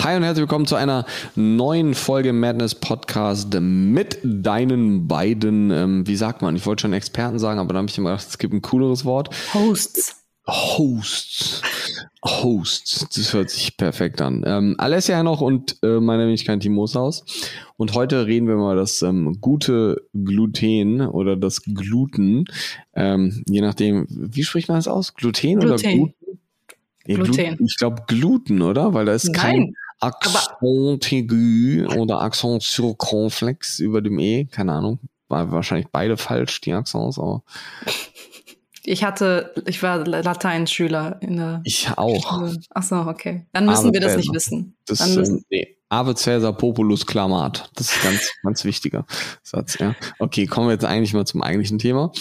Hi und herzlich willkommen zu einer neuen Folge Madness Podcast mit deinen beiden, ähm, wie sagt man, ich wollte schon Experten sagen, aber dann habe ich immer gedacht, es gibt ein cooleres Wort. Hosts. Hosts. Hosts. Das hört sich perfekt an. Ähm, Alessia noch und äh, meine Wenigkeit Timo Haus. Und heute reden wir mal das ähm, gute Gluten oder das Gluten. Ähm, je nachdem, wie spricht man das aus? Gluten, Gluten. oder Gluten? Ja, Gluten. Ich glaube Gluten, oder? Weil da ist Nein. kein Accent aigu oder Accent circonflex über dem E. Keine Ahnung. War wahrscheinlich beide falsch, die Accents, aber. Ich hatte, ich war Lateinschüler in der. Ich auch. Schule. Ach so, okay. Dann müssen Ave wir das Cäsar. nicht wissen. Das, Dann müssen, nee. Ave Caesar Populus Clamat. Das ist ganz, ganz wichtiger Satz, ja. Okay, kommen wir jetzt eigentlich mal zum eigentlichen Thema.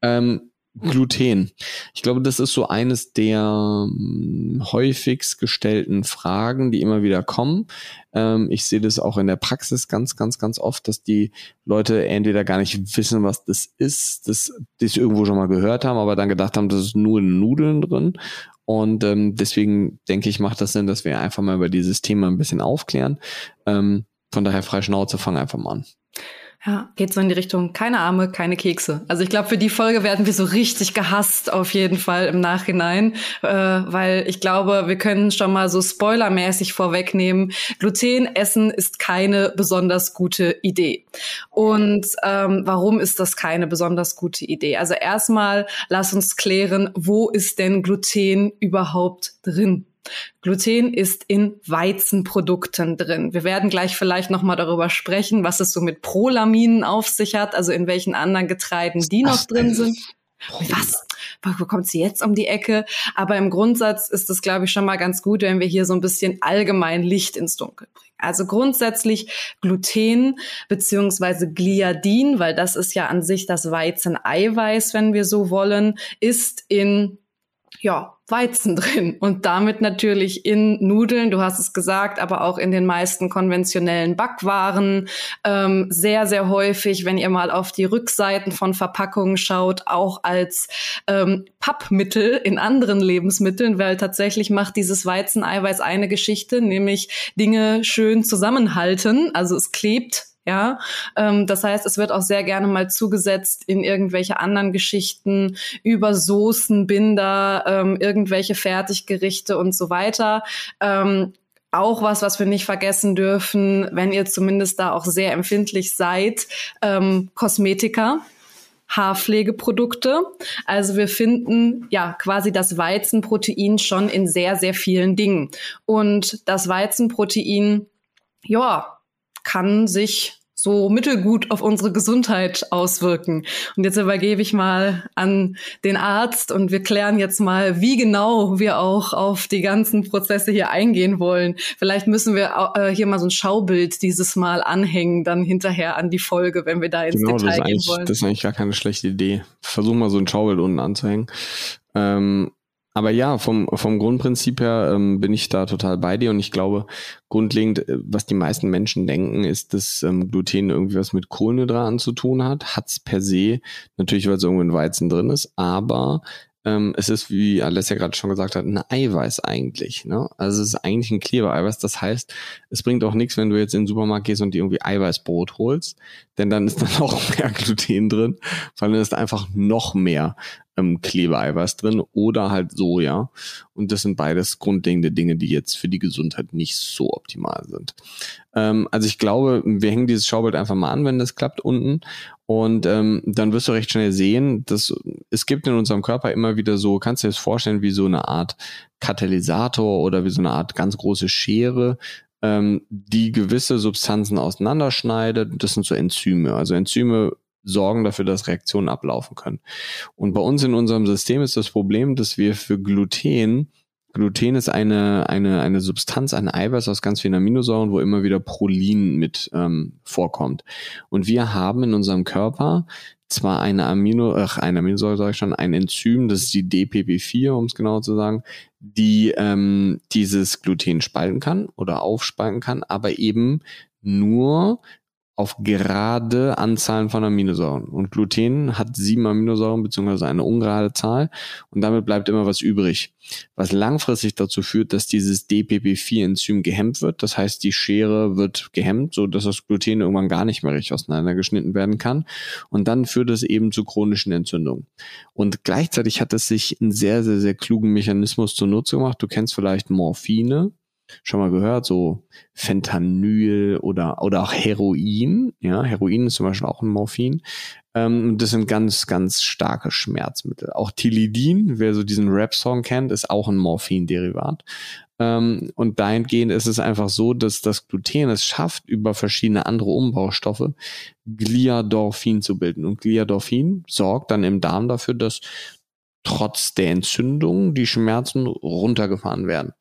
Ähm, Gluten. Ich glaube, das ist so eines der hm, häufigst gestellten Fragen, die immer wieder kommen. Ähm, ich sehe das auch in der Praxis ganz, ganz, ganz oft, dass die Leute entweder gar nicht wissen, was das ist, das, das irgendwo schon mal gehört haben, aber dann gedacht haben, das ist nur in Nudeln drin. Und ähm, deswegen denke ich, macht das Sinn, dass wir einfach mal über dieses Thema ein bisschen aufklären. Ähm, von daher frei Schnauze, fang einfach mal an. Ja, geht so in die Richtung, keine Arme, keine Kekse. Also ich glaube, für die Folge werden wir so richtig gehasst auf jeden Fall im Nachhinein, äh, weil ich glaube, wir können schon mal so spoilermäßig vorwegnehmen, Gluten essen ist keine besonders gute Idee. Und ähm, warum ist das keine besonders gute Idee? Also erstmal lass uns klären, wo ist denn Gluten überhaupt drin? Gluten ist in Weizenprodukten drin. Wir werden gleich vielleicht noch mal darüber sprechen, was es so mit Prolaminen auf sich hat, also in welchen anderen Getreiden die noch drin sind. Was? Wo kommt sie jetzt um die Ecke? Aber im Grundsatz ist es, glaube ich, schon mal ganz gut, wenn wir hier so ein bisschen allgemein Licht ins Dunkel bringen. Also grundsätzlich Gluten beziehungsweise Gliadin, weil das ist ja an sich das Weizeneiweiß, wenn wir so wollen, ist in ja, Weizen drin. Und damit natürlich in Nudeln, du hast es gesagt, aber auch in den meisten konventionellen Backwaren. Ähm, sehr, sehr häufig, wenn ihr mal auf die Rückseiten von Verpackungen schaut, auch als ähm, Pappmittel in anderen Lebensmitteln, weil tatsächlich macht dieses Weizeneiweiß eine Geschichte, nämlich Dinge schön zusammenhalten, also es klebt ja, ähm, das heißt, es wird auch sehr gerne mal zugesetzt in irgendwelche anderen Geschichten über Soßen, Binder, ähm, irgendwelche Fertiggerichte und so weiter. Ähm, auch was, was wir nicht vergessen dürfen, wenn ihr zumindest da auch sehr empfindlich seid, ähm, Kosmetika. Haarpflegeprodukte. Also wir finden ja quasi das Weizenprotein schon in sehr, sehr vielen Dingen. Und das Weizenprotein, ja, kann sich so mittelgut auf unsere Gesundheit auswirken. Und jetzt übergebe ich mal an den Arzt und wir klären jetzt mal, wie genau wir auch auf die ganzen Prozesse hier eingehen wollen. Vielleicht müssen wir äh, hier mal so ein Schaubild dieses Mal anhängen, dann hinterher an die Folge, wenn wir da ins genau, Detail gehen wollen. Das ist eigentlich gar keine schlechte Idee. Versuch mal so ein Schaubild unten anzuhängen. Ähm, aber ja, vom, vom Grundprinzip her ähm, bin ich da total bei dir und ich glaube, grundlegend, äh, was die meisten Menschen denken, ist, dass ähm, Gluten irgendwie was mit Kohlenhydraten zu tun hat. Hat's per se, natürlich, weil es irgendwo in Weizen drin ist, aber ähm, es ist, wie Alessia gerade schon gesagt hat, ein Eiweiß eigentlich. Ne? Also es ist eigentlich ein Klebereiweiß. Das heißt, es bringt auch nichts, wenn du jetzt in den Supermarkt gehst und dir irgendwie Eiweißbrot holst, denn dann ist da noch mehr Gluten drin, dann ist einfach noch mehr ähm, Klebeeiweiß drin oder halt Soja. Und das sind beides grundlegende Dinge, die jetzt für die Gesundheit nicht so optimal sind. Ähm, also ich glaube, wir hängen dieses Schaubild einfach mal an, wenn das klappt unten. Und ähm, dann wirst du recht schnell sehen, dass es gibt in unserem Körper immer wieder so, kannst du dir das vorstellen, wie so eine Art Katalysator oder wie so eine Art ganz große Schere, ähm, die gewisse Substanzen auseinanderschneidet. Das sind so Enzyme. Also Enzyme sorgen dafür, dass Reaktionen ablaufen können. Und bei uns in unserem System ist das Problem, dass wir für Gluten Gluten ist eine, eine, eine Substanz, ein Eiweiß aus ganz vielen Aminosäuren, wo immer wieder Prolin mit ähm, vorkommt. Und wir haben in unserem Körper zwar eine Amino, ach, eine Aminosäure sage ich schon, ein Enzym, das ist die DPP4, um es genau zu sagen, die ähm, dieses Gluten spalten kann oder aufspalten kann, aber eben nur auf gerade Anzahlen von Aminosäuren. Und Gluten hat sieben Aminosäuren beziehungsweise eine ungerade Zahl und damit bleibt immer was übrig. Was langfristig dazu führt, dass dieses DPP4-Enzym gehemmt wird. Das heißt, die Schere wird gehemmt, so dass das Gluten irgendwann gar nicht mehr richtig auseinandergeschnitten werden kann. Und dann führt es eben zu chronischen Entzündungen. Und gleichzeitig hat es sich einen sehr, sehr, sehr klugen Mechanismus zunutze gemacht. Du kennst vielleicht Morphine schon mal gehört, so Fentanyl oder, oder auch Heroin. Ja, Heroin ist zum Beispiel auch ein Morphin. Ähm, das sind ganz, ganz starke Schmerzmittel. Auch Tilidin, wer so diesen Rap-Song kennt, ist auch ein Morphin-Derivat. Ähm, und dahingehend ist es einfach so, dass das Gluten es schafft, über verschiedene andere Umbaustoffe Gliadorphin zu bilden. Und Gliadorphin sorgt dann im Darm dafür, dass trotz der Entzündung die Schmerzen runtergefahren werden.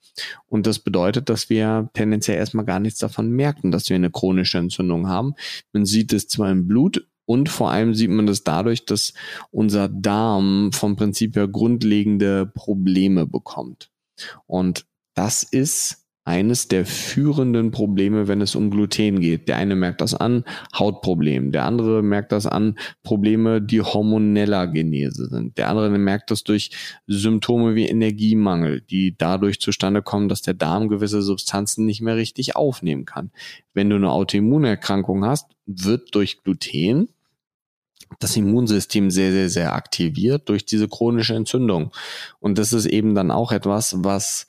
Und das bedeutet, dass wir tendenziell erstmal gar nichts davon merken, dass wir eine chronische Entzündung haben. Man sieht es zwar im Blut und vor allem sieht man das dadurch, dass unser Darm vom Prinzip her grundlegende Probleme bekommt. Und das ist eines der führenden Probleme, wenn es um Gluten geht. Der eine merkt das an, Hautproblem. Der andere merkt das an, Probleme, die hormoneller Genese sind. Der andere merkt das durch Symptome wie Energiemangel, die dadurch zustande kommen, dass der Darm gewisse Substanzen nicht mehr richtig aufnehmen kann. Wenn du eine Autoimmunerkrankung hast, wird durch Gluten das Immunsystem sehr, sehr, sehr aktiviert durch diese chronische Entzündung. Und das ist eben dann auch etwas, was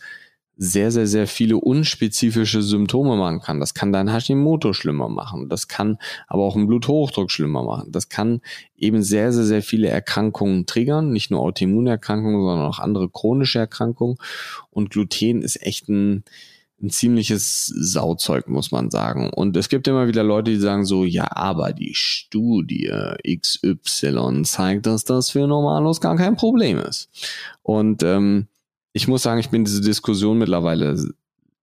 sehr, sehr, sehr viele unspezifische Symptome machen kann. Das kann dein Hashimoto schlimmer machen. Das kann aber auch einen Bluthochdruck schlimmer machen. Das kann eben sehr, sehr, sehr viele Erkrankungen triggern. Nicht nur Autoimmunerkrankungen, sondern auch andere chronische Erkrankungen. Und Gluten ist echt ein, ein ziemliches Sauzeug, muss man sagen. Und es gibt immer wieder Leute, die sagen so, ja, aber die Studie XY zeigt, dass das für Normalos gar kein Problem ist. Und ähm, ich muss sagen, ich bin diese Diskussion mittlerweile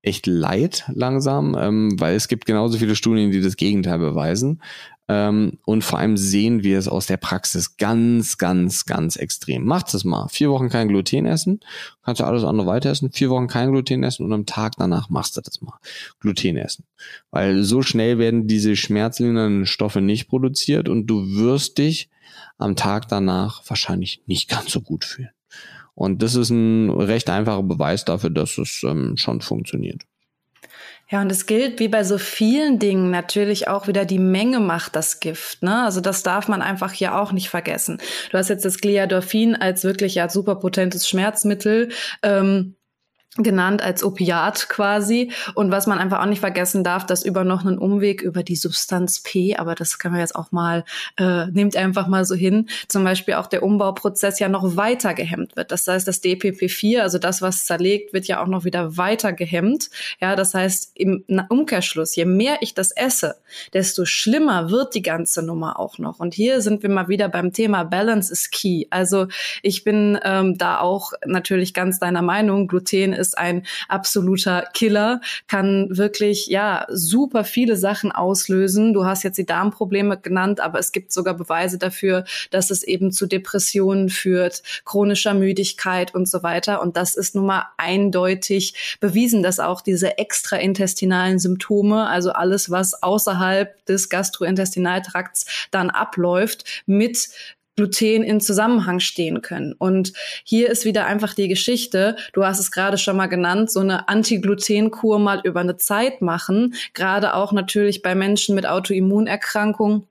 echt leid langsam, ähm, weil es gibt genauso viele Studien, die das Gegenteil beweisen. Ähm, und vor allem sehen wir es aus der Praxis ganz, ganz, ganz extrem. Macht es mal. Vier Wochen kein Gluten essen, kannst du alles andere weiter essen. Vier Wochen kein Gluten essen und am Tag danach machst du das mal. Gluten essen. Weil so schnell werden diese schmerzlindernden Stoffe nicht produziert und du wirst dich am Tag danach wahrscheinlich nicht ganz so gut fühlen. Und das ist ein recht einfacher Beweis dafür, dass es ähm, schon funktioniert. Ja, und es gilt wie bei so vielen Dingen natürlich auch wieder, die Menge macht das Gift. Ne? Also das darf man einfach hier auch nicht vergessen. Du hast jetzt das Gliadorphin als wirklich ja super potentes Schmerzmittel. Ähm, genannt als Opiat quasi. Und was man einfach auch nicht vergessen darf, dass über noch einen Umweg über die Substanz P, aber das können wir jetzt auch mal, äh, nimmt einfach mal so hin, zum Beispiel auch der Umbauprozess ja noch weiter gehemmt wird. Das heißt, das DPP4, also das, was zerlegt, wird ja auch noch wieder weiter gehemmt. Ja, das heißt, im Umkehrschluss, je mehr ich das esse, desto schlimmer wird die ganze Nummer auch noch. Und hier sind wir mal wieder beim Thema Balance is key. Also ich bin ähm, da auch natürlich ganz deiner Meinung, Gluten ist ein absoluter Killer, kann wirklich, ja, super viele Sachen auslösen. Du hast jetzt die Darmprobleme genannt, aber es gibt sogar Beweise dafür, dass es eben zu Depressionen führt, chronischer Müdigkeit und so weiter. Und das ist nun mal eindeutig bewiesen, dass auch diese extraintestinalen Symptome, also alles, was außerhalb des Gastrointestinaltrakts dann abläuft, mit Gluten in Zusammenhang stehen können. Und hier ist wieder einfach die Geschichte, du hast es gerade schon mal genannt, so eine Anti-Gluten-Kur mal über eine Zeit machen, gerade auch natürlich bei Menschen mit Autoimmunerkrankungen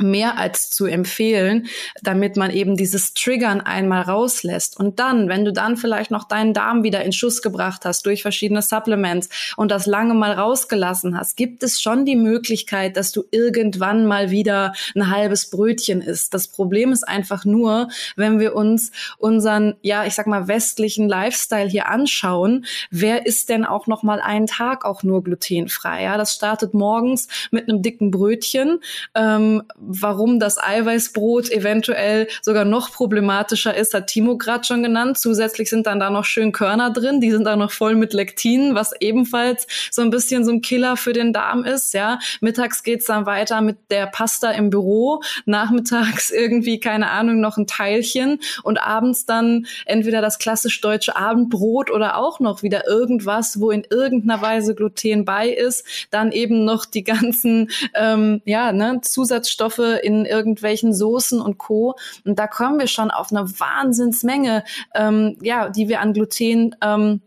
mehr als zu empfehlen, damit man eben dieses Triggern einmal rauslässt. Und dann, wenn du dann vielleicht noch deinen Darm wieder in Schuss gebracht hast durch verschiedene Supplements und das lange mal rausgelassen hast, gibt es schon die Möglichkeit, dass du irgendwann mal wieder ein halbes Brötchen isst. Das Problem ist einfach nur, wenn wir uns unseren, ja, ich sag mal, westlichen Lifestyle hier anschauen, wer ist denn auch noch mal einen Tag auch nur glutenfrei? Ja, das startet morgens mit einem dicken Brötchen. Ähm, warum das Eiweißbrot eventuell sogar noch problematischer ist, hat Timo gerade schon genannt. Zusätzlich sind dann da noch schön Körner drin, die sind da noch voll mit Lektin, was ebenfalls so ein bisschen so ein Killer für den Darm ist. Ja, mittags geht's dann weiter mit der Pasta im Büro, nachmittags irgendwie keine Ahnung noch ein Teilchen und abends dann entweder das klassisch deutsche Abendbrot oder auch noch wieder irgendwas, wo in irgendeiner Weise Gluten bei ist, dann eben noch die ganzen ähm, ja ne, Zusatzstoffe in irgendwelchen Soßen und Co. Und da kommen wir schon auf eine Wahnsinnsmenge, ähm, ja, die wir an Gluten ähm,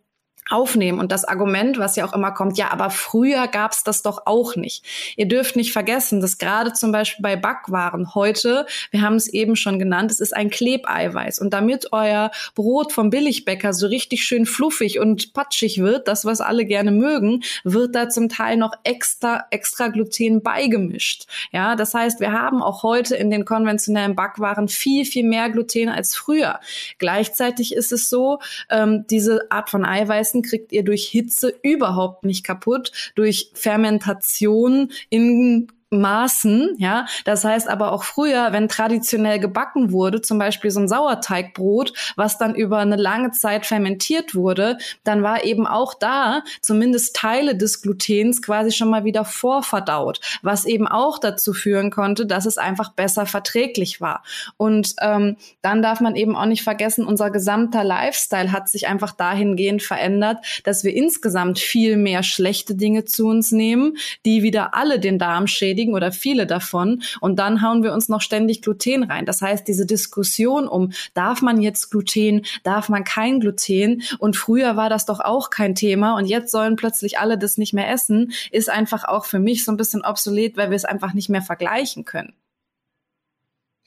aufnehmen. Und das Argument, was ja auch immer kommt, ja, aber früher gab's das doch auch nicht. Ihr dürft nicht vergessen, dass gerade zum Beispiel bei Backwaren heute, wir haben es eben schon genannt, es ist ein Klebeiweiß. Und damit euer Brot vom Billigbäcker so richtig schön fluffig und patschig wird, das, was alle gerne mögen, wird da zum Teil noch extra, extra Gluten beigemischt. Ja, das heißt, wir haben auch heute in den konventionellen Backwaren viel, viel mehr Gluten als früher. Gleichzeitig ist es so, ähm, diese Art von Eiweiß Essen kriegt ihr durch Hitze überhaupt nicht kaputt, durch Fermentation in Maßen, ja. Das heißt aber auch früher, wenn traditionell gebacken wurde, zum Beispiel so ein Sauerteigbrot, was dann über eine lange Zeit fermentiert wurde, dann war eben auch da zumindest Teile des Glutens quasi schon mal wieder vorverdaut, was eben auch dazu führen konnte, dass es einfach besser verträglich war. Und ähm, dann darf man eben auch nicht vergessen, unser gesamter Lifestyle hat sich einfach dahingehend verändert, dass wir insgesamt viel mehr schlechte Dinge zu uns nehmen, die wieder alle den Darm schädigen erledigen oder viele davon. Und dann hauen wir uns noch ständig Gluten rein. Das heißt, diese Diskussion um, darf man jetzt Gluten, darf man kein Gluten? Und früher war das doch auch kein Thema und jetzt sollen plötzlich alle das nicht mehr essen, ist einfach auch für mich so ein bisschen obsolet, weil wir es einfach nicht mehr vergleichen können.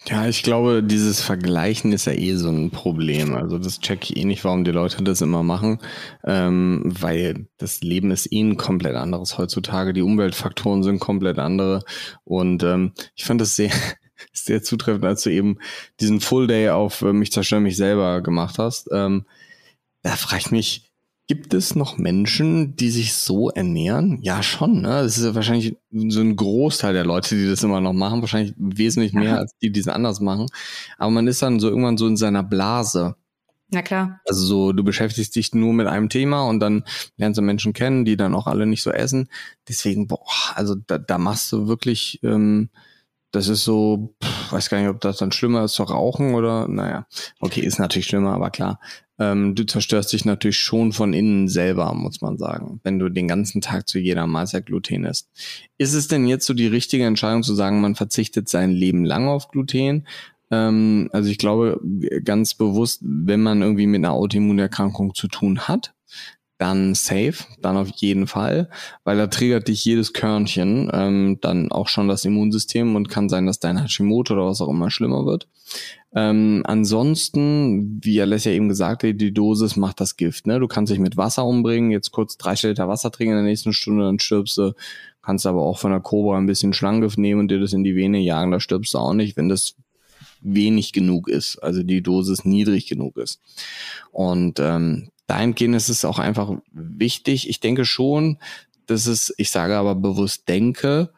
Ja, ich glaube, dieses Vergleichen ist ja eh so ein Problem. Also das check ich eh nicht, warum die Leute das immer machen, ähm, weil das Leben ist eh ein komplett anderes heutzutage. Die Umweltfaktoren sind komplett andere. Und ähm, ich fand das sehr, sehr zutreffend, als du eben diesen Full Day auf äh, mich zerstöre mich selber gemacht hast. Ähm, da frage ich mich, Gibt es noch Menschen, die sich so ernähren? Ja, schon. Ne? Das ist ja wahrscheinlich so ein Großteil der Leute, die das immer noch machen. Wahrscheinlich wesentlich mehr ja. als die, die es anders machen. Aber man ist dann so irgendwann so in seiner Blase. Na klar. Also so, du beschäftigst dich nur mit einem Thema und dann lernst du Menschen kennen, die dann auch alle nicht so essen. Deswegen, boah, also da, da machst du wirklich, ähm, das ist so, pff, weiß gar nicht, ob das dann schlimmer ist zu rauchen oder, naja, okay, ist natürlich schlimmer, aber klar ähm, du zerstörst dich natürlich schon von innen selber, muss man sagen, wenn du den ganzen Tag zu jeder Mahlzeit Gluten isst. Ist es denn jetzt so die richtige Entscheidung zu sagen, man verzichtet sein Leben lang auf Gluten? Ähm, also ich glaube ganz bewusst, wenn man irgendwie mit einer Autoimmunerkrankung zu tun hat, dann safe, dann auf jeden Fall, weil da triggert dich jedes Körnchen ähm, dann auch schon das Immunsystem und kann sein, dass dein Hashimoto oder was auch immer schlimmer wird. Ähm, ansonsten, wie Alessia eben gesagt hat, die Dosis macht das Gift. Ne? Du kannst dich mit Wasser umbringen, jetzt kurz drei Liter Wasser trinken in der nächsten Stunde, dann stirbst du. Kannst aber auch von der Cobra ein bisschen Schlangengift nehmen und dir das in die Vene jagen, da stirbst du auch nicht, wenn das wenig genug ist, also die Dosis niedrig genug ist. Und ähm, dahingehend ist es auch einfach wichtig. Ich denke schon, dass es, ich sage aber bewusst denke,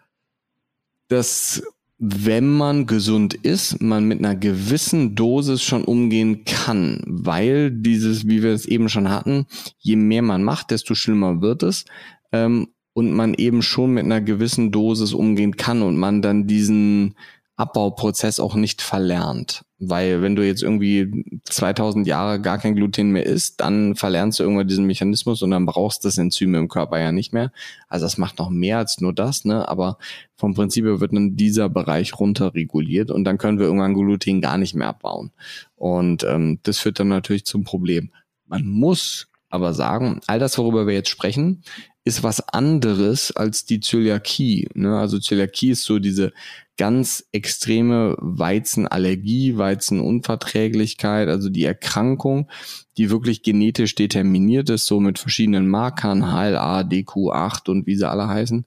dass wenn man gesund ist, man mit einer gewissen Dosis schon umgehen kann, weil dieses, wie wir es eben schon hatten, je mehr man macht, desto schlimmer wird es. Ähm, und man eben schon mit einer gewissen Dosis umgehen kann und man dann diesen Abbauprozess auch nicht verlernt. Weil wenn du jetzt irgendwie 2000 Jahre gar kein Gluten mehr isst, dann verlernst du irgendwann diesen Mechanismus und dann brauchst du das Enzym im Körper ja nicht mehr. Also das macht noch mehr als nur das, ne? Aber vom Prinzip her wird dann dieser Bereich runterreguliert und dann können wir irgendwann Gluten gar nicht mehr abbauen. Und ähm, das führt dann natürlich zum Problem. Man muss aber sagen, all das, worüber wir jetzt sprechen, ist was anderes als die Zöliakie. Ne? Also Zöliakie ist so diese ganz extreme Weizenallergie, Weizenunverträglichkeit, also die Erkrankung, die wirklich genetisch determiniert ist, so mit verschiedenen Markern, HLA, DQ8 und wie sie alle heißen.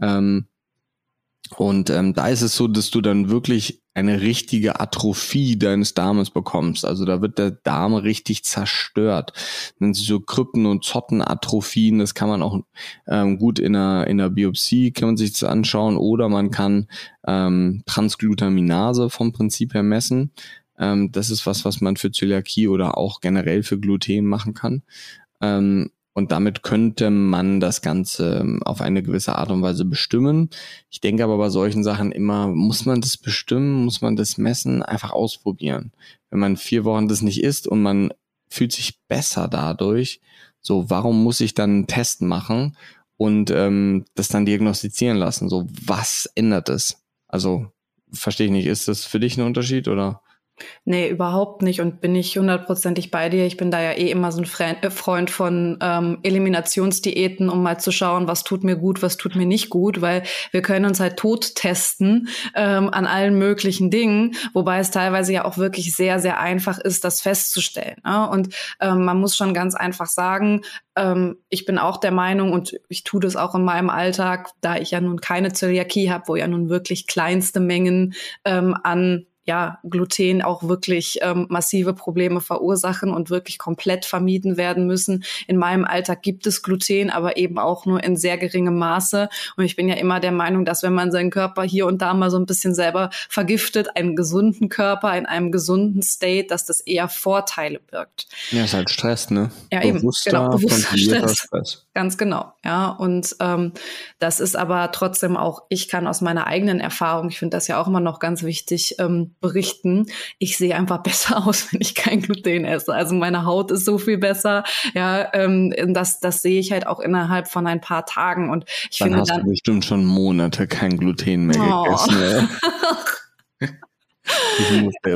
Ähm, und ähm, da ist es so, dass du dann wirklich eine richtige Atrophie deines Darmes bekommst. Also da wird der Darm richtig zerstört. Dann sind so Krypten- und Zottenatrophien, das kann man auch ähm, gut in einer, in einer Biopsie, kann man sich das anschauen. Oder man kann ähm, Transglutaminase vom Prinzip her messen. Ähm, das ist was, was man für Zöliakie oder auch generell für Gluten machen kann. Ähm, und damit könnte man das Ganze ähm, auf eine gewisse Art und Weise bestimmen. Ich denke aber bei solchen Sachen immer, muss man das bestimmen, muss man das messen, einfach ausprobieren. Wenn man vier Wochen das nicht isst und man fühlt sich besser dadurch, so warum muss ich dann einen Test machen und ähm, das dann diagnostizieren lassen? So was ändert es? Also verstehe ich nicht, ist das für dich ein Unterschied oder? Nee, überhaupt nicht und bin ich hundertprozentig bei dir. Ich bin da ja eh immer so ein äh, Freund von ähm, Eliminationsdiäten, um mal zu schauen, was tut mir gut, was tut mir nicht gut, weil wir können uns halt tot testen ähm, an allen möglichen Dingen, wobei es teilweise ja auch wirklich sehr, sehr einfach ist, das festzustellen. Ne? Und ähm, man muss schon ganz einfach sagen, ähm, ich bin auch der Meinung und ich tue das auch in meinem Alltag, da ich ja nun keine Zöliakie habe, wo ja nun wirklich kleinste Mengen ähm, an ja, Gluten auch wirklich ähm, massive Probleme verursachen und wirklich komplett vermieden werden müssen. In meinem Alltag gibt es Gluten, aber eben auch nur in sehr geringem Maße. Und ich bin ja immer der Meinung, dass wenn man seinen Körper hier und da mal so ein bisschen selber vergiftet, einen gesunden Körper in einem gesunden State, dass das eher Vorteile birgt. Ja, ist halt Stress, ne? Ja, bewusster, eben. Genau, bewusster Stress. Stress. Ganz genau, ja. Und ähm, das ist aber trotzdem auch, ich kann aus meiner eigenen Erfahrung, ich finde das ja auch immer noch ganz wichtig, ähm, berichten, ich sehe einfach besser aus, wenn ich kein Gluten esse. Also meine Haut ist so viel besser. Ja, ähm, das, das sehe ich halt auch innerhalb von ein paar Tagen. Und ich dann finde hast dann, du bestimmt schon Monate kein Gluten mehr oh. gegessen.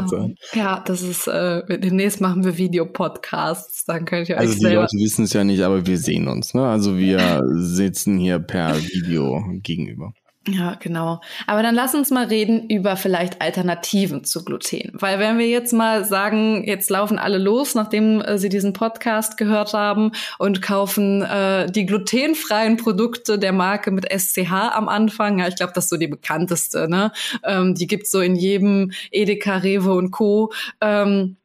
Sein. Ja, das ist, äh, demnächst machen wir Videopodcasts, dann könnt ihr euch Also die Leute wissen es ja nicht, aber wir sehen uns, ne? Also wir sitzen hier per Video gegenüber. Ja, genau. Aber dann lass uns mal reden über vielleicht Alternativen zu Gluten. Weil wenn wir jetzt mal sagen, jetzt laufen alle los, nachdem äh, sie diesen Podcast gehört haben und kaufen äh, die glutenfreien Produkte der Marke mit SCH am Anfang. Ja, ich glaube, das ist so die bekannteste. Ne? Ähm, die gibt's so in jedem Edeka, Rewe und Co. Ähm,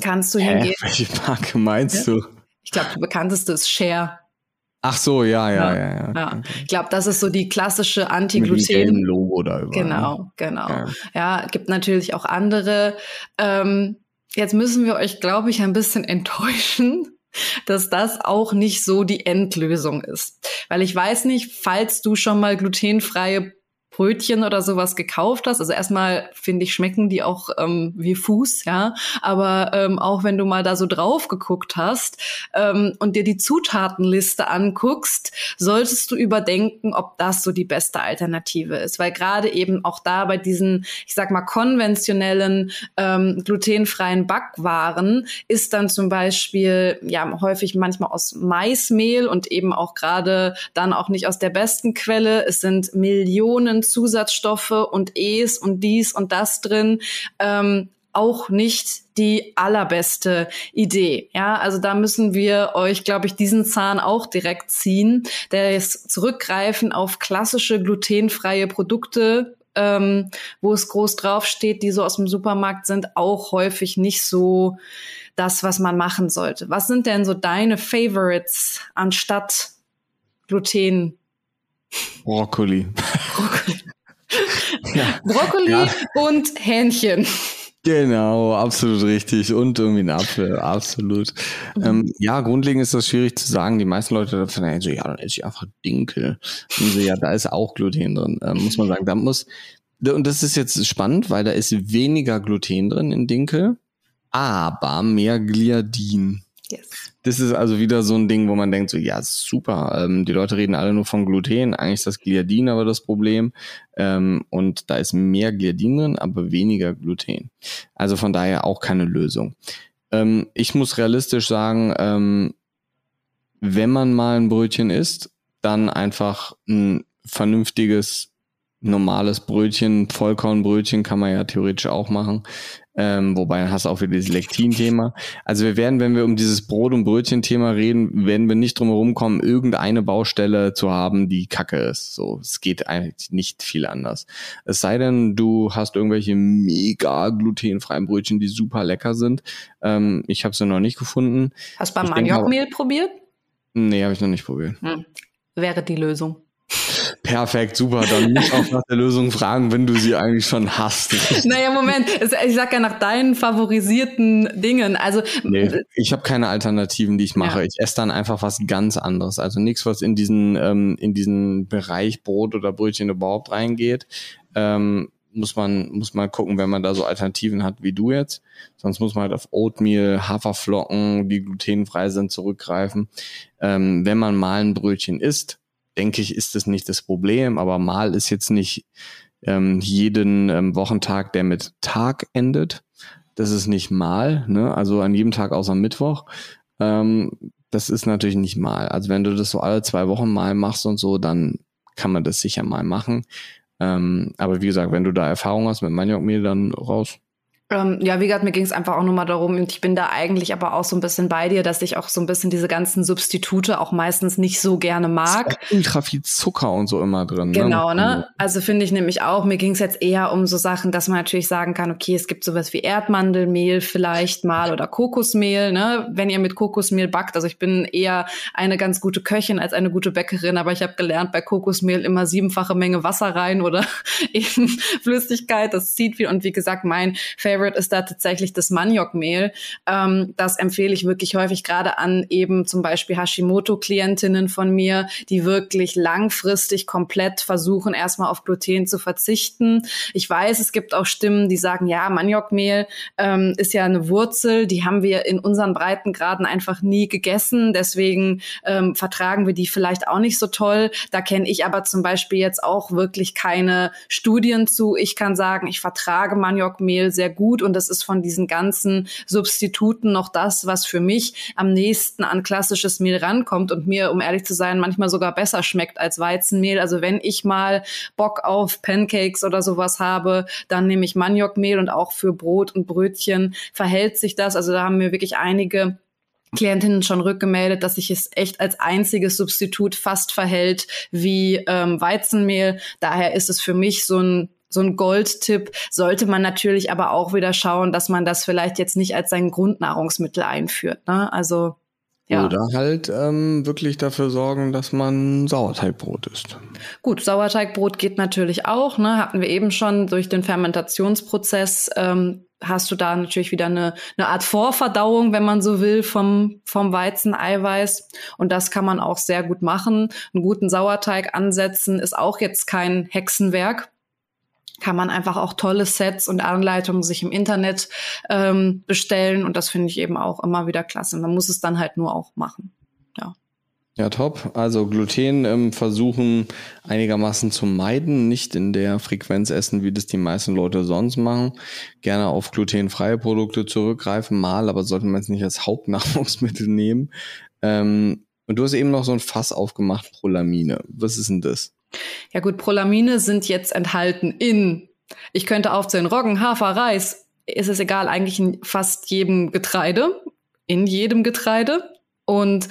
kannst du hingehen. Welche Marke meinst ja? du? Ich glaube, die bekannteste ist Share. Ach so, ja, ja, ja. ja, ja. Okay. Ich glaube, das ist so die klassische Anti-Gluten. Logo da über. Genau, ne? genau. Ja. ja, gibt natürlich auch andere. Ähm, jetzt müssen wir euch, glaube ich, ein bisschen enttäuschen dass das auch nicht so die Endlösung ist. Weil ich weiß nicht, falls du schon mal glutenfreie Brötchen oder sowas gekauft hast. Also erstmal finde ich, schmecken die auch ähm, wie Fuß, ja. Aber ähm, auch wenn du mal da so drauf geguckt hast ähm, und dir die Zutatenliste anguckst, solltest du überdenken, ob das so die beste Alternative ist. Weil gerade eben auch da bei diesen, ich sag mal, konventionellen ähm, glutenfreien Backwaren ist dann zum Beispiel ja häufig manchmal aus Maismehl und eben auch gerade dann auch nicht aus der besten Quelle. Es sind Millionen Zusatzstoffe und Es und dies und das drin. Ähm, auch nicht die allerbeste Idee. Ja, also da müssen wir euch, glaube ich, diesen Zahn auch direkt ziehen. Der ist zurückgreifen auf klassische glutenfreie Produkte, ähm, wo es groß draufsteht, die so aus dem Supermarkt sind, auch häufig nicht so das, was man machen sollte. Was sind denn so deine Favorites anstatt Gluten? Brokkoli. Brokkoli. Ja. Brokkoli ja. und Hähnchen. Genau, absolut richtig. Und irgendwie ein Apfel, absolut. Mhm. Ähm, ja, grundlegend ist das schwierig zu sagen. Die meisten Leute davon so, ja, dann esse ich einfach Dinkel. Und so, ja, da ist auch Gluten drin, ähm, muss man sagen. Da muss, und das ist jetzt spannend, weil da ist weniger Gluten drin in Dinkel, aber mehr Gliadin. Yes. Das ist also wieder so ein Ding, wo man denkt, so, ja, super, ähm, die Leute reden alle nur von Gluten, eigentlich ist das Gliadin aber das Problem. Ähm, und da ist mehr Gliadin drin, aber weniger Gluten. Also von daher auch keine Lösung. Ähm, ich muss realistisch sagen, ähm, wenn man mal ein Brötchen isst, dann einfach ein vernünftiges, normales Brötchen, Vollkornbrötchen kann man ja theoretisch auch machen Ähm, wobei hast du auch wieder dieses Lektin-Thema. Also wir werden, wenn wir um dieses Brot- und Brötchen-Thema reden, werden wir nicht drum herum kommen, irgendeine Baustelle zu haben, die kacke ist. So, es geht eigentlich nicht viel anders. Es sei denn, du hast irgendwelche mega glutenfreien Brötchen, die super lecker sind. Ähm, ich habe sie noch nicht gefunden. Hast du beim Maniokmehl probiert? Nee, habe ich noch nicht probiert. Hm. Wäre die Lösung. Perfekt, super. Dann nicht auch nach der Lösung fragen, wenn du sie eigentlich schon hast. Naja, Moment. Ich sag ja nach deinen favorisierten Dingen. Also nee, ich habe keine Alternativen, die ich mache. Ja. Ich esse dann einfach was ganz anderes. Also nichts, was in diesen ähm, in diesen Bereich Brot oder Brötchen überhaupt reingeht. Ähm, muss man muss man gucken, wenn man da so Alternativen hat wie du jetzt. Sonst muss man halt auf Oatmeal, Haferflocken, die glutenfrei sind, zurückgreifen. Ähm, wenn man mal ein Brötchen isst, denke ich, ist das nicht das Problem, aber mal ist jetzt nicht ähm, jeden ähm, Wochentag, der mit Tag endet. Das ist nicht mal, ne? Also an jedem Tag außer Mittwoch. Ähm, das ist natürlich nicht mal. Also wenn du das so alle zwei Wochen mal machst und so, dann kann man das sicher mal machen. Ähm, aber wie gesagt, wenn du da Erfahrung hast mit Maniokmehl, dann raus. Ähm, ja, wie gesagt, mir ging es einfach auch nur mal darum, und ich bin da eigentlich aber auch so ein bisschen bei dir, dass ich auch so ein bisschen diese ganzen Substitute auch meistens nicht so gerne mag. ultra viel Zucker und so immer drin. Ne? Genau, ne? ne? Also finde ich nämlich auch, mir ging es jetzt eher um so Sachen, dass man natürlich sagen kann, okay, es gibt sowas wie Erdmandelmehl vielleicht mal oder Kokosmehl, ne? Wenn ihr mit Kokosmehl backt, also ich bin eher eine ganz gute Köchin als eine gute Bäckerin, aber ich habe gelernt, bei Kokosmehl immer siebenfache Menge Wasser rein oder eben Flüssigkeit, das zieht viel und wie gesagt, mein Favorite Favorite ist da tatsächlich das Maniokmehl. Ähm, das empfehle ich wirklich häufig gerade an eben zum Beispiel Hashimoto-Klientinnen von mir, die wirklich langfristig komplett versuchen, erstmal auf Gluten zu verzichten. Ich weiß, es gibt auch Stimmen, die sagen, ja, Maniokmehl ähm, ist ja eine Wurzel, die haben wir in unseren Breitengraden einfach nie gegessen. Deswegen ähm, vertragen wir die vielleicht auch nicht so toll. Da kenne ich aber zum Beispiel jetzt auch wirklich keine Studien zu. Ich kann sagen, ich vertrage Maniokmehl sehr gut gut und das ist von diesen ganzen Substituten noch das, was für mich am nächsten an klassisches Mehl rankommt und mir, um ehrlich zu sein, manchmal sogar besser schmeckt als Weizenmehl. Also wenn ich mal Bock auf Pancakes oder sowas habe, dann nehme ich Maniokmehl und auch für Brot und Brötchen verhält sich das. Also da haben mir wirklich einige Klientinnen schon rückgemeldet, dass sich es echt als einziges Substitut fast verhält wie ähm, Weizenmehl. Daher ist es für mich so ein so ein Goldtipp. Sollte man natürlich aber auch wieder schauen, dass man das vielleicht jetzt nicht als sein Grundnahrungsmittel einführt. Ne? Also ja. Oder halt ähm, wirklich dafür sorgen, dass man Sauerteigbrot isst. Gut, Sauerteigbrot geht natürlich auch. Ne? Hatten wir eben schon durch den Fermentationsprozess. Ähm, hast du da natürlich wieder eine, eine Art Vorverdauung, wenn man so will, vom, vom Weizeneiweiß. Und das kann man auch sehr gut machen. Einen guten Sauerteig ansetzen ist auch jetzt kein Hexenwerk kann man einfach auch tolle Sets und Anleitungen sich im Internet ähm, bestellen. Und das finde ich eben auch immer wieder klasse. Man muss es dann halt nur auch machen. Ja. Ja, top. Also Gluten ähm, versuchen einigermaßen zu meiden, nicht in der Frequenz essen, wie das die meisten Leute sonst machen. Gerne auf glutenfreie Produkte zurückgreifen, mal, aber sollte man es nicht als Hauptnahrungsmittel nehmen. Ähm, und du hast eben noch so ein Fass aufgemacht, Prolamine. Was ist denn das? Ja gut, Prolamine sind jetzt enthalten in, ich könnte aufzählen, Roggen, Hafer, Reis, ist es egal, eigentlich in fast jedem Getreide, in jedem Getreide. Und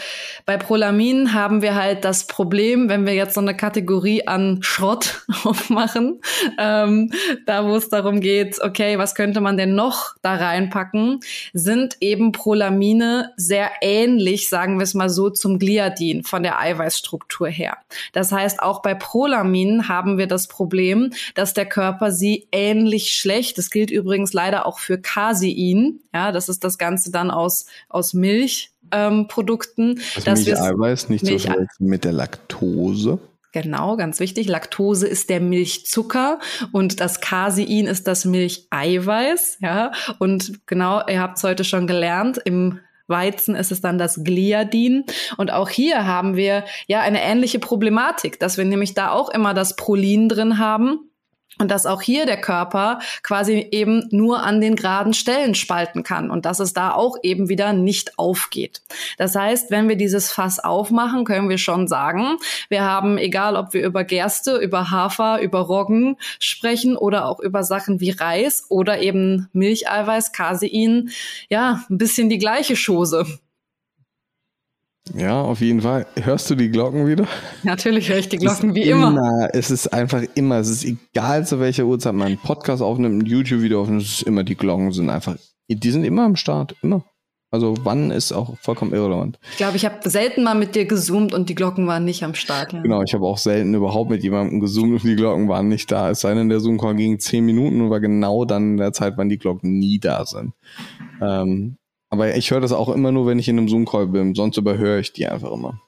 bei Prolamin haben wir halt das Problem, wenn wir jetzt so eine Kategorie an Schrott aufmachen, ähm, da wo es darum geht, okay, was könnte man denn noch da reinpacken, sind eben Prolamine sehr ähnlich, sagen wir es mal so, zum Gliadin von der Eiweißstruktur her. Das heißt, auch bei Prolaminen haben wir das Problem, dass der Körper sie ähnlich schlecht, das gilt übrigens leider auch für Casein, ja, das ist das Ganze dann aus, aus Milch, ähm, Produkten. Also dass Milcheiweiß nicht Milch so mit der Laktose. Genau, ganz wichtig. Laktose ist der Milchzucker und das Casein ist das Milcheiweiß. Ja, und genau, ihr habt es heute schon gelernt. Im Weizen ist es dann das Gliadin. Und auch hier haben wir ja eine ähnliche Problematik, dass wir nämlich da auch immer das Prolin drin haben Und dass auch hier der Körper quasi eben nur an den geraden Stellen spalten kann und dass es da auch eben wieder nicht aufgeht. Das heißt, wenn wir dieses Fass aufmachen, können wir schon sagen, wir haben, egal ob wir über Gerste, über Hafer, über Roggen sprechen oder auch über Sachen wie Reis oder eben Milcheiweiß, Casein, ja, ein bisschen die gleiche Chose. Ja, auf jeden Fall. Hörst du die Glocken wieder? Natürlich höre ich die Glocken wie immer. immer. Es ist einfach immer, es ist egal zu welcher Uhrzeit man einen Podcast aufnimmt, ein YouTube-Video aufnimmt, es ist immer, die Glocken sind einfach, die sind immer am Start, immer. Also wann ist auch vollkommen irrelevant. Ich glaube, ich habe selten mal mit dir gezoomt und die Glocken waren nicht am Start. Ja. Genau, ich habe auch selten überhaupt mit jemandem gezoomt und die Glocken waren nicht da. Es sei denn, der Zoom-Call ging zehn Minuten und war genau dann in der Zeit, wann die Glocken nie da sind. Ähm, aber ich höre das auch immer nur, wenn ich in einem Zoom-Call bin, sonst überhöre ich die einfach immer.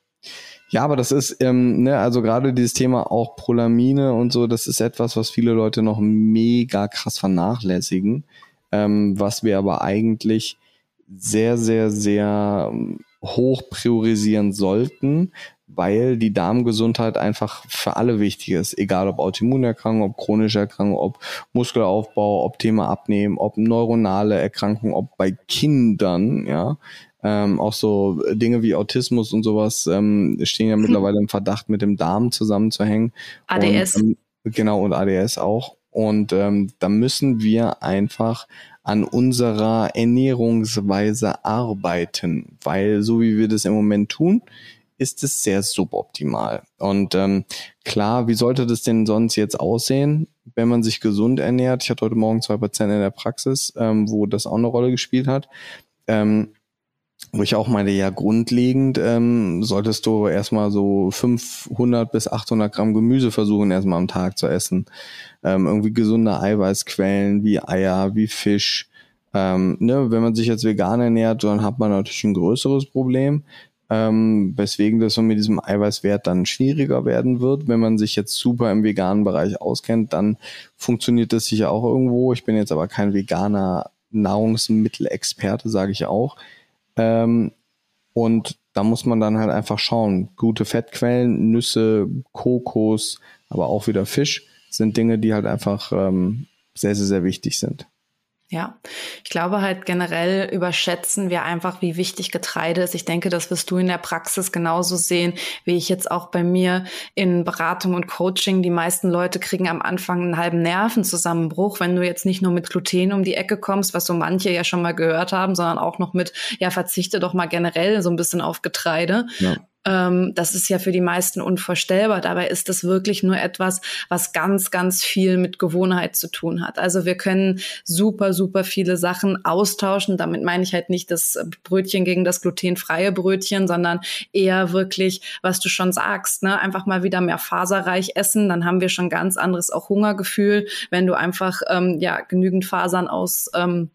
Ja, aber das ist, ähm, ne, also gerade dieses Thema auch Prolamine und so, das ist etwas, was viele Leute noch mega krass vernachlässigen, ähm, was wir aber eigentlich sehr, sehr, sehr ähm, hoch priorisieren sollten, weil die Darmgesundheit einfach für alle wichtig ist, egal ob Autoimmunerkrankung, ob chronische Erkrankung, ob Muskelaufbau, ob Thema Abnehmen, ob neuronale Erkrankung, ob bei Kindern, ja, ähm, auch so Dinge wie Autismus und sowas ähm, stehen ja mittlerweile im Verdacht, mit dem Darm zusammenzuhängen. ADS. Und, ähm, genau, und ADS auch. Und ähm, da müssen wir einfach an unserer Ernährungsweise arbeiten, weil so wie wir das im Moment tun, ist es sehr suboptimal. Und ähm, klar, wie sollte das denn sonst jetzt aussehen, wenn man sich gesund ernährt? Ich hatte heute Morgen zwei Patienten in der Praxis, ähm, wo das auch eine Rolle gespielt hat. Ähm, wo ich auch meine, ja, grundlegend ähm, solltest du erstmal so 500 bis 800 Gramm Gemüse versuchen, erstmal am Tag zu essen. Ähm, irgendwie gesunde Eiweißquellen wie Eier, wie Fisch. Ähm, ne, wenn man sich jetzt vegan ernährt, dann hat man natürlich ein größeres Problem ähm, weswegen das so mit diesem Eiweißwert dann schwieriger werden wird. Wenn man sich jetzt super im veganen Bereich auskennt, dann funktioniert das sicher auch irgendwo. Ich bin jetzt aber kein veganer Nahrungsmittelexperte, sage ich auch. Ähm, und da muss man dann halt einfach schauen. Gute Fettquellen, Nüsse, Kokos, aber auch wieder Fisch sind Dinge, die halt einfach ähm, sehr, sehr, sehr wichtig sind. Ja, ich glaube halt generell überschätzen wir einfach, wie wichtig Getreide ist. Ich denke, das wirst du in der Praxis genauso sehen, wie ich jetzt auch bei mir in Beratung und Coaching. Die meisten Leute kriegen am Anfang einen halben Nervenzusammenbruch, wenn du jetzt nicht nur mit Gluten um die Ecke kommst, was so manche ja schon mal gehört haben, sondern auch noch mit, ja, verzichte doch mal generell so ein bisschen auf Getreide. Ja. Ähm, das ist ja für die meisten unvorstellbar. Dabei ist das wirklich nur etwas, was ganz, ganz viel mit Gewohnheit zu tun hat. Also wir können super, super viele Sachen austauschen. Damit meine ich halt nicht das Brötchen gegen das glutenfreie Brötchen, sondern eher wirklich, was du schon sagst, ne? einfach mal wieder mehr faserreich essen. Dann haben wir schon ganz anderes auch Hungergefühl, wenn du einfach ähm, ja genügend Fasern aus ähm,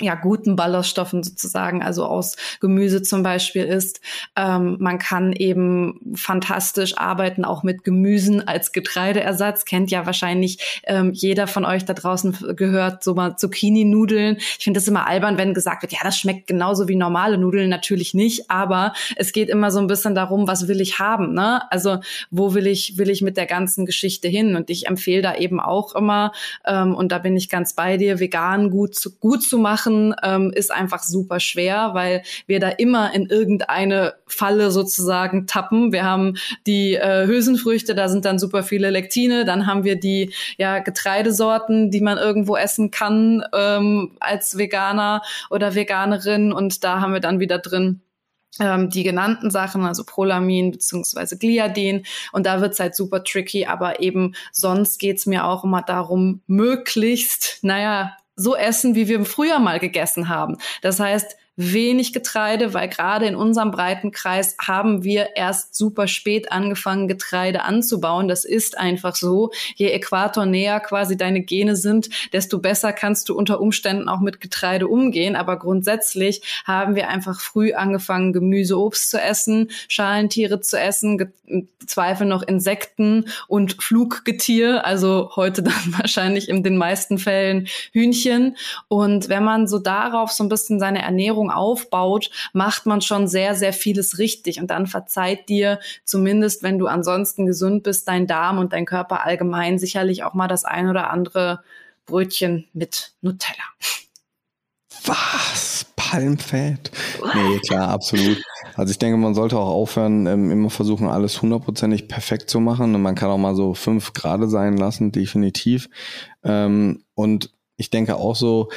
ja, guten Ballaststoffen sozusagen, also aus Gemüse zum Beispiel ist. Ähm, man kann eben fantastisch arbeiten, auch mit Gemüsen als Getreideersatz. Kennt ja wahrscheinlich ähm, jeder von euch da draußen gehört, so mal Zucchini-Nudeln. Ich finde das immer albern, wenn gesagt wird, ja, das schmeckt genauso wie normale Nudeln. Natürlich nicht, aber es geht immer so ein bisschen darum, was will ich haben, ne? Also, wo will ich, will ich mit der ganzen Geschichte hin? Und ich empfehle da eben auch immer, ähm, und da bin ich ganz bei dir, vegan gut zu, gut zu machen machen, ähm, ist einfach super schwer, weil wir da immer in irgendeine Falle sozusagen tappen. Wir haben die äh, Hülsenfrüchte, da sind dann super viele Lektine. Dann haben wir die ja, Getreidesorten, die man irgendwo essen kann ähm, als Veganer oder Veganerin. Und da haben wir dann wieder drin ähm, die genannten Sachen, also Prolamin beziehungsweise Gliadin. Und da wird's halt super tricky, aber eben sonst geht's mir auch immer darum, möglichst, naja, so essen, wie wir früher mal gegessen haben. Das heißt, wenig Getreide, weil gerade in unserem Breitenkreis haben wir erst super spät angefangen, Getreide anzubauen. Das ist einfach so. Je Äquator näher quasi deine Gene sind, desto besser kannst du unter Umständen auch mit Getreide umgehen. Aber grundsätzlich haben wir einfach früh angefangen, Gemüse, Obst zu essen, Schalentiere zu essen, Zweifel noch Insekten und Fluggetier. Also heute dann wahrscheinlich in den meisten Fällen Hühnchen. Und wenn man so darauf so ein bisschen seine Ernährung Ernährung aufbaut, macht man schon sehr, sehr vieles richtig. Und dann verzeiht dir zumindest, wenn du ansonsten gesund bist, dein Darm und dein Körper allgemein sicherlich auch mal das ein oder andere Brötchen mit Nutella. Was? Palmfett? Nee, klar, absolut. Also ich denke, man sollte auch aufhören, ähm, immer versuchen, alles hundertprozentig perfekt zu machen. Und man kann auch mal so fünf Grade sein lassen, definitiv. Ähm, und ich denke auch so,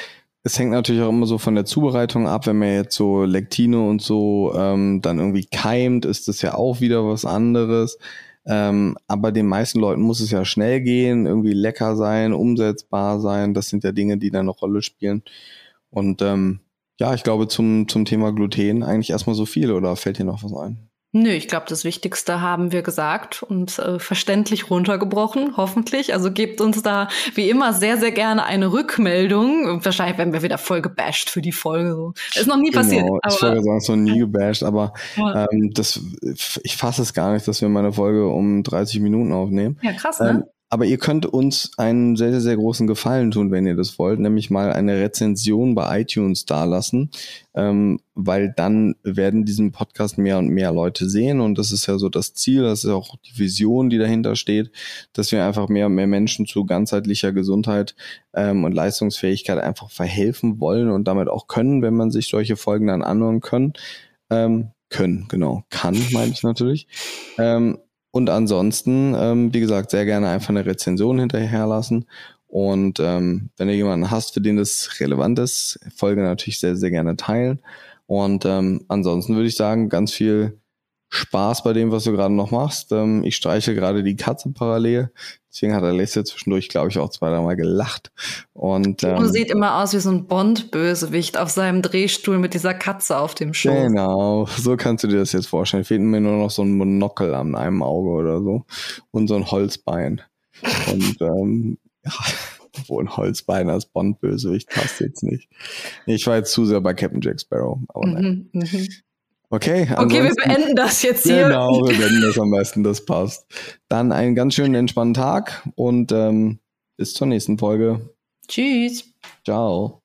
es hängt natürlich auch immer so von der Zubereitung ab. Wenn man jetzt so Lektine und so ähm, dann irgendwie keimt, ist das ja auch wieder was anderes. Ähm, aber den meisten Leuten muss es ja schnell gehen, irgendwie lecker sein, umsetzbar sein. Das sind ja Dinge, die da eine Rolle spielen. Und ähm, ja, ich glaube zum, zum Thema Gluten eigentlich erstmal so viel oder fällt dir noch was ein? Nö, ich glaube, das Wichtigste haben wir gesagt und äh, verständlich runtergebrochen, hoffentlich. Also gebt uns da wie immer sehr, sehr gerne eine Rückmeldung. Wahrscheinlich werden wir wieder voll gebasht für die Folge. So. Ist noch nie genau, passiert. Ich wollte sagen, es noch nie gebasht, aber ähm, das, ich fasse es gar nicht, dass wir meine Folge um 30 Minuten aufnehmen. Ja, krass, ne? Ähm, aber ihr könnt uns einen sehr, sehr, sehr großen Gefallen tun, wenn ihr das wollt, nämlich mal eine Rezension bei iTunes dalassen, ähm, weil dann werden diesen Podcast mehr und mehr Leute sehen und das ist ja so das Ziel, das ist auch die Vision, die dahinter steht, dass wir einfach mehr und mehr Menschen zu ganzheitlicher Gesundheit ähm, und Leistungsfähigkeit einfach verhelfen wollen und damit auch können, wenn man sich solche Folgen dann anhören können. Ähm, können, genau, kann, meine ich natürlich. Ähm, und ansonsten, ähm, wie gesagt, sehr gerne einfach eine Rezension hinterherlassen. Und ähm, wenn ihr jemanden hast, für den das relevant ist, Folge natürlich sehr, sehr gerne teilen. Und ähm, ansonsten würde ich sagen, ganz viel Spaß bei dem, was du gerade noch machst. Ähm, ich streiche gerade die Katze parallel. Deswegen hat Alessia zwischendurch, glaube ich, auch zwei, dreimal gelacht. Und, ähm, und sieht immer aus wie so ein Bond-Bösewicht auf seinem Drehstuhl mit dieser Katze auf dem Schoß. Genau, so kannst du dir das jetzt vorstellen. Fehlt mir nur noch so ein Monokel an einem Auge oder so. Und so ein Holzbein. Und ähm, ja, wo ein Holzbein als Bond-Bösewicht passt jetzt nicht. Ich war jetzt zu sehr bei Captain Jack Sparrow. Aber mhm, nein. Okay. Okay, wir beenden das jetzt hier. Genau, wir beenden das am besten, das passt. Dann einen ganz schönen entspannten Tag und ähm, bis zur nächsten Folge. Tschüss. Ciao.